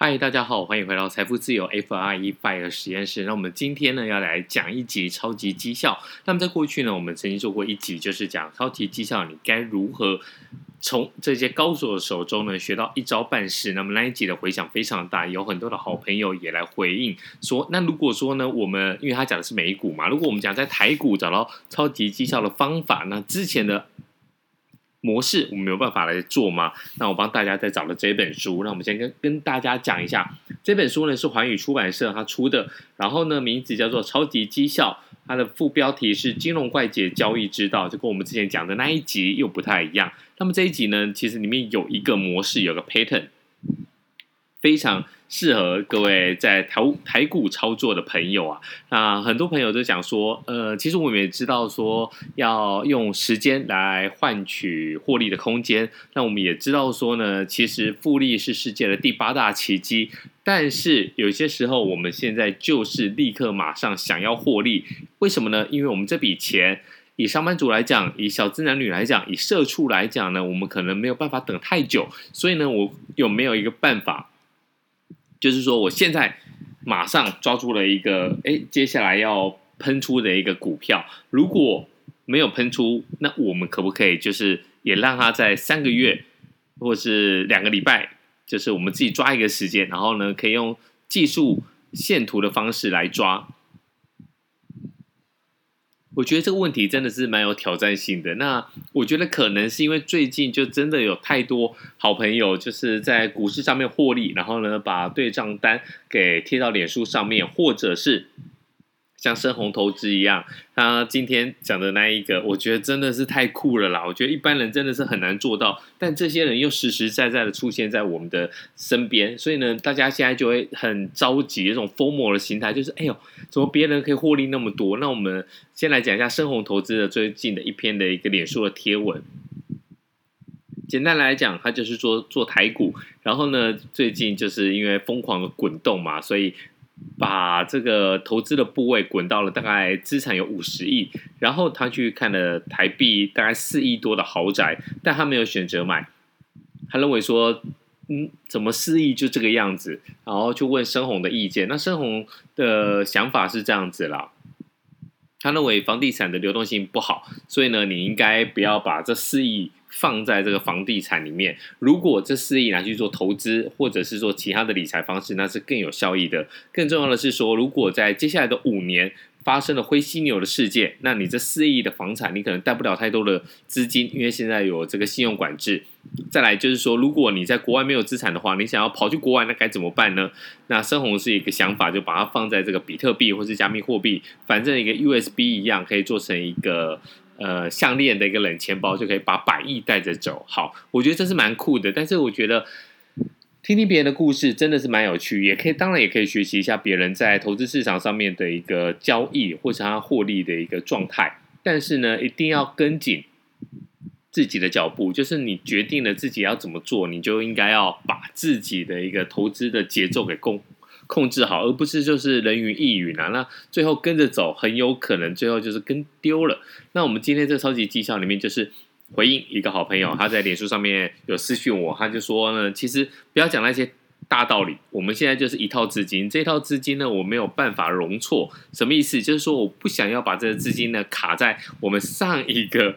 嗨，大家好，欢迎回到财富自由 FRE FIRE 实验室。那我们今天呢要来讲一集超级绩效。那么在过去呢，我们曾经做过一集，就是讲超级绩效，你该如何从这些高手的手中呢学到一招半式。那么那一集的回响非常大，有很多的好朋友也来回应说，那如果说呢，我们因为他讲的是美股嘛，如果我们讲在台股找到超级绩效的方法，那之前的。模式我们没有办法来做吗？那我帮大家再找了这本书，那我们先跟跟大家讲一下，这本书呢是环宇出版社它出的，然后呢名字叫做《超级绩效》，它的副标题是《金融怪杰交易之道》，就跟我们之前讲的那一集又不太一样。那么这一集呢，其实里面有一个模式，有个 pattern，非常。适合各位在台台股操作的朋友啊，那很多朋友都讲说，呃，其实我们也知道说要用时间来换取获利的空间，那我们也知道说呢，其实复利是世界的第八大奇迹，但是有些时候我们现在就是立刻马上想要获利，为什么呢？因为我们这笔钱，以上班族来讲，以小资男女来讲，以社畜来讲呢，我们可能没有办法等太久，所以呢，我有没有一个办法？就是说，我现在马上抓住了一个，哎，接下来要喷出的一个股票，如果没有喷出，那我们可不可以就是也让它在三个月，或是两个礼拜，就是我们自己抓一个时间，然后呢，可以用技术线图的方式来抓。我觉得这个问题真的是蛮有挑战性的。那我觉得可能是因为最近就真的有太多好朋友就是在股市上面获利，然后呢，把对账单给贴到脸书上面，或者是。像深红投资一样，他今天讲的那一个，我觉得真的是太酷了啦！我觉得一般人真的是很难做到，但这些人又实实在在的出现在我们的身边，所以呢，大家现在就会很着急，这种疯魔的心态，就是哎呦，怎么别人可以获利那么多？那我们先来讲一下深红投资的最近的一篇的一个脸书的贴文。简单来讲，他就是做做台股，然后呢，最近就是因为疯狂的滚动嘛，所以。把这个投资的部位滚到了大概资产有五十亿，然后他去看了台币大概四亿多的豪宅，但他没有选择买，他认为说，嗯，怎么四亿就这个样子，然后就问深红的意见，那深红的想法是这样子啦，他认为房地产的流动性不好，所以呢，你应该不要把这四亿。放在这个房地产里面，如果这四亿拿去做投资，或者是做其他的理财方式，那是更有效益的。更重要的是说，如果在接下来的五年发生了灰犀牛的事件，那你这四亿的房产，你可能带不了太多的资金，因为现在有这个信用管制。再来就是说，如果你在国外没有资产的话，你想要跑去国外，那该怎么办呢？那深红是一个想法，就把它放在这个比特币或是加密货币，反正一个 USB 一样，可以做成一个。呃，项链的一个冷钱包就可以把百亿带着走。好，我觉得这是蛮酷的。但是我觉得听听别人的故事真的是蛮有趣，也可以当然也可以学习一下别人在投资市场上面的一个交易或者他获利的一个状态。但是呢，一定要跟紧自己的脚步，就是你决定了自己要怎么做，你就应该要把自己的一个投资的节奏给攻。控制好，而不是就是人云亦云啊。那最后跟着走，很有可能最后就是跟丢了。那我们今天这超级绩效里面，就是回应一个好朋友，他在脸书上面有私讯我，他就说呢，其实不要讲那些大道理，我们现在就是一套资金，这套资金呢，我没有办法容错。什么意思？就是说我不想要把这个资金呢卡在我们上一个。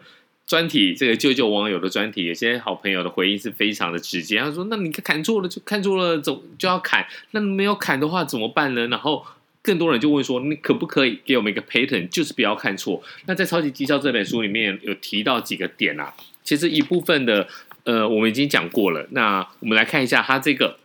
专题这个救救网友的专题，有些好朋友的回应是非常的直接。他说：“那你砍错了就看错了，总就要砍。那没有砍的话怎么办呢？”然后更多人就问说：“你可不可以给我们一个 pattern，就是不要看错？”那在《超级绩效》这本书里面有提到几个点啊，其实一部分的呃我们已经讲过了。那我们来看一下，它这个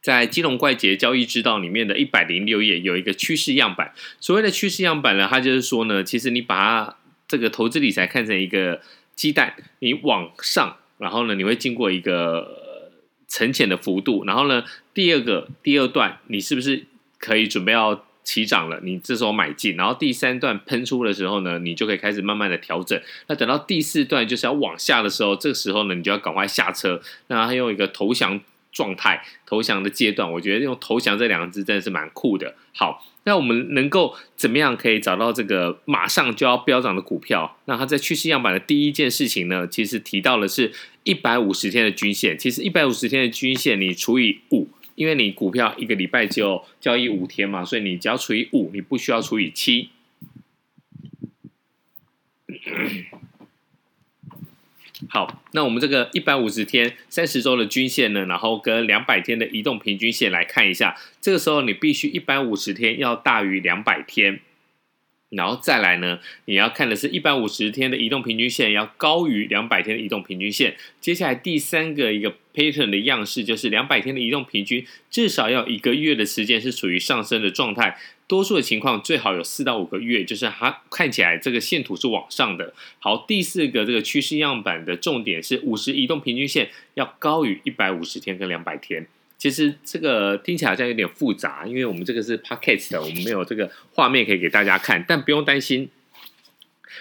在《金融怪杰交易之道》里面的一百零六页有一个趋势样板。所谓的趋势样板呢，它就是说呢，其实你把它。这个投资理财看成一个鸡蛋，你往上，然后呢，你会经过一个沉潜的幅度，然后呢，第二个第二段，你是不是可以准备要起涨了？你这时候买进，然后第三段喷出的时候呢，你就可以开始慢慢的调整。那等到第四段就是要往下的时候，这个时候呢，你就要赶快下车。那还有一个投降状态，投降的阶段，我觉得用投降这两个字真的是蛮酷的。好。那我们能够怎么样可以找到这个马上就要飙涨的股票？那它在趋势样板的第一件事情呢，其实提到的是一百五十天的均线。其实一百五十天的均线，你除以五，因为你股票一个礼拜就交易五天嘛，所以你只要除以五，你不需要除以七。好，那我们这个一百五十天三十周的均线呢，然后跟两百天的移动平均线来看一下。这个时候你必须一百五十天要大于两百天，然后再来呢，你要看的是一百五十天的移动平均线要高于两百天的移动平均线。接下来第三个一个 pattern 的样式就是两百天的移动平均至少要一个月的时间是处于上升的状态。多数的情况最好有四到五个月，就是它看起来这个线图是往上的。好，第四个这个趋势样板的重点是五十移动平均线要高于一百五十天跟两百天。其实这个听起来好像有点复杂，因为我们这个是 podcast 的，我们没有这个画面可以给大家看。但不用担心，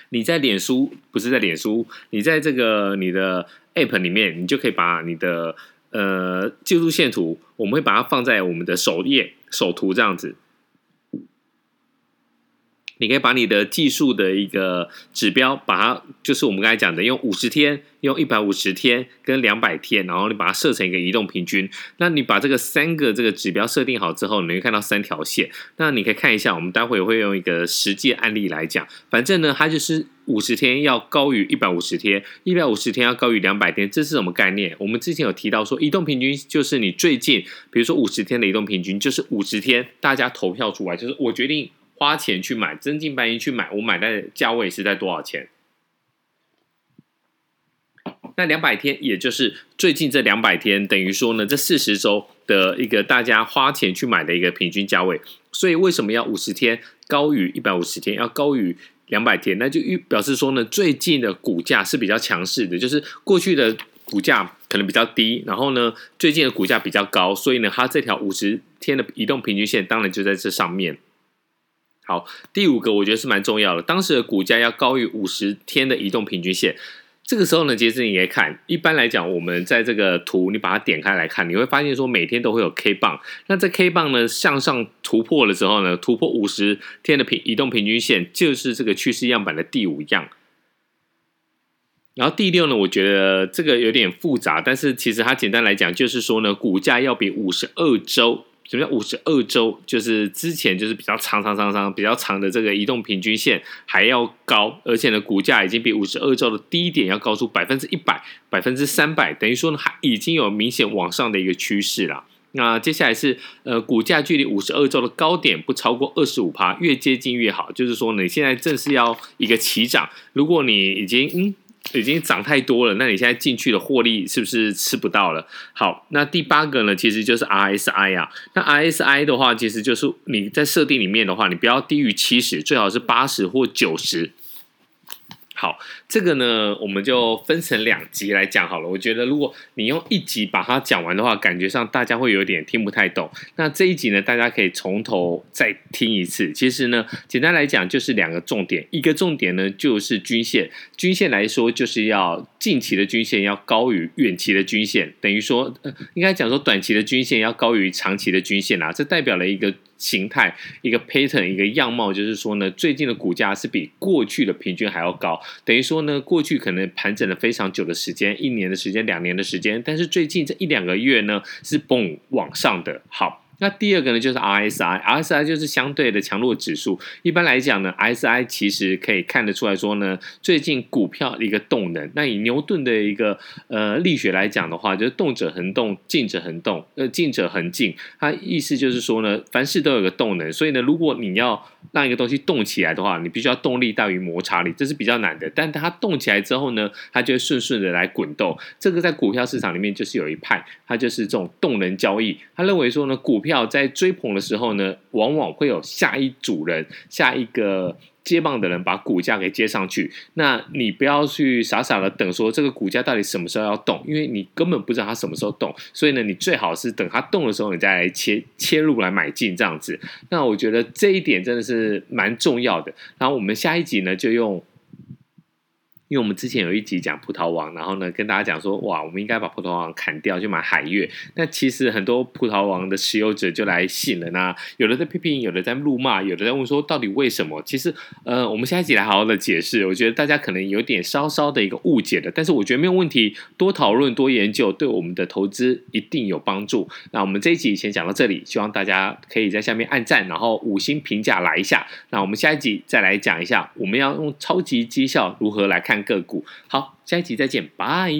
你在脸书不是在脸书，你在这个你的 app 里面，你就可以把你的呃技术线图，我们会把它放在我们的首页首图这样子。你可以把你的技术的一个指标，把它就是我们刚才讲的，用五十天、用一百五十天跟两百天，然后你把它设成一个移动平均。那你把这个三个这个指标设定好之后，你会看到三条线。那你可以看一下，我们待会会用一个实际案例来讲。反正呢，它就是五十天要高于一百五十天，一百五十天要高于两百天，这是什么概念？我们之前有提到说，移动平均就是你最近，比如说五十天的移动平均，就是五十天大家投票出来，就是我决定。花钱去买，真金白银去买，我买的价位是在多少钱？那两百天，也就是最近这两百天，等于说呢，这四十周的一个大家花钱去买的一个平均价位。所以为什么要五十天高于一百五十天，要高于两百天？那就预表示说呢，最近的股价是比较强势的，就是过去的股价可能比较低，然后呢，最近的股价比较高，所以呢，它这条五十天的移动平均线当然就在这上面。好，第五个我觉得是蛮重要的，当时的股价要高于五十天的移动平均线。这个时候呢，其实你可以看，一般来讲，我们在这个图你把它点开来看，你会发现说每天都会有 K 棒。那这 K 棒呢向上突破的时候呢，突破五十天的平移动平均线，就是这个趋势样板的第五样。然后第六呢，我觉得这个有点复杂，但是其实它简单来讲就是说呢，股价要比五十二周。什么叫五十二周？就是之前就是比较长长长长比较长的这个移动平均线还要高，而且呢，股价已经比五十二周的低点要高出百分之一百、百分之三百，等于说呢，还已经有明显往上的一个趋势了。那接下来是呃，股价距离五十二周的高点不超过二十五趴，越接近越好。就是说呢，你现在正是要一个起涨，如果你已经嗯。已经涨太多了，那你现在进去的获利是不是吃不到了？好，那第八个呢，其实就是 RSI 啊。那 RSI 的话，其实就是你在设定里面的话，你不要低于七十，最好是八十或九十。好，这个呢，我们就分成两集来讲好了。我觉得，如果你用一集把它讲完的话，感觉上大家会有点听不太懂。那这一集呢，大家可以从头再听一次。其实呢，简单来讲就是两个重点，一个重点呢就是均线，均线来说就是要近期的均线要高于远期的均线，等于说，呃，应该讲说短期的均线要高于长期的均线啊，这代表了一个。形态一个 pattern 一个样貌，就是说呢，最近的股价是比过去的平均还要高，等于说呢，过去可能盘整了非常久的时间，一年的时间，两年的时间，但是最近这一两个月呢，是蹦往上的。好。那第二个呢，就是 RSI，RSI 就是相对的强弱指数。一般来讲呢，RSI 其实可以看得出来说呢，最近股票一个动能。那以牛顿的一个呃力学来讲的话，就是动者恒动，静者恒动，呃静者恒静。它意思就是说呢，凡事都有个动能，所以呢，如果你要让一个东西动起来的话，你必须要动力大于摩擦力，这是比较难的。但它动起来之后呢，它就会顺顺的来滚动。这个在股票市场里面就是有一派，它就是这种动能交易。他认为说呢，股票票在追捧的时候呢，往往会有下一组人、下一个接棒的人把股价给接上去。那你不要去傻傻的等，说这个股价到底什么时候要动，因为你根本不知道它什么时候动。所以呢，你最好是等它动的时候，你再来切切入来买进这样子。那我觉得这一点真的是蛮重要的。然后我们下一集呢，就用因为我们之前有一集讲葡萄王，然后呢跟大家讲说，哇，我们应该把葡萄王砍掉，去买海月。那其实很多葡萄王的持有者就来信了，那有的在批评，有的在怒骂，有的在问说，到底为什么？其实，呃，我们下一集来好好的解释。我觉得大家可能有点稍稍的一个误解的，但是我觉得没有问题，多讨论、多研究，对我们的投资一定有帮助。那我们这一集先讲到这里，希望大家可以在下面按赞，然后五星评价来一下。那我们下一集再来讲一下，我们要用超级绩效如何来看个股。好，下一集再见，拜。